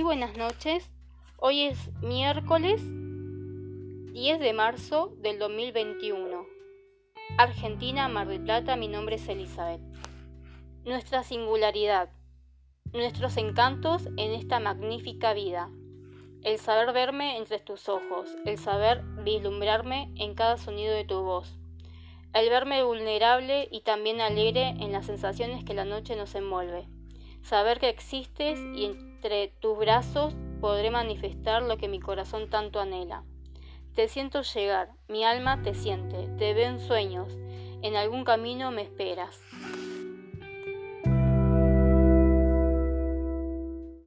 buenas noches. Hoy es miércoles 10 de marzo del 2021. Argentina, Mar del Plata, mi nombre es Elizabeth. Nuestra singularidad, nuestros encantos en esta magnífica vida. El saber verme entre tus ojos, el saber vislumbrarme en cada sonido de tu voz. El verme vulnerable y también alegre en las sensaciones que la noche nos envuelve saber que existes y entre tus brazos podré manifestar lo que mi corazón tanto anhela. Te siento llegar, mi alma te siente, te veo en sueños, en algún camino me esperas.